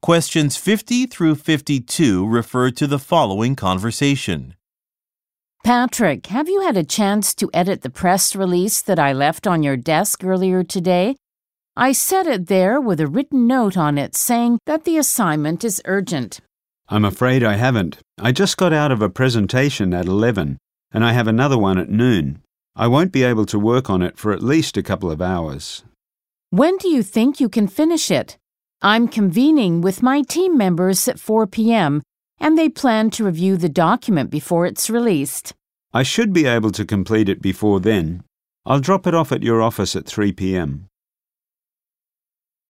Questions 50 through 52 refer to the following conversation. Patrick, have you had a chance to edit the press release that I left on your desk earlier today? I set it there with a written note on it saying that the assignment is urgent. I'm afraid I haven't. I just got out of a presentation at 11, and I have another one at noon. I won't be able to work on it for at least a couple of hours. When do you think you can finish it? I'm convening with my team members at 4 p.m., and they plan to review the document before it's released. I should be able to complete it before then. I'll drop it off at your office at 3 p.m.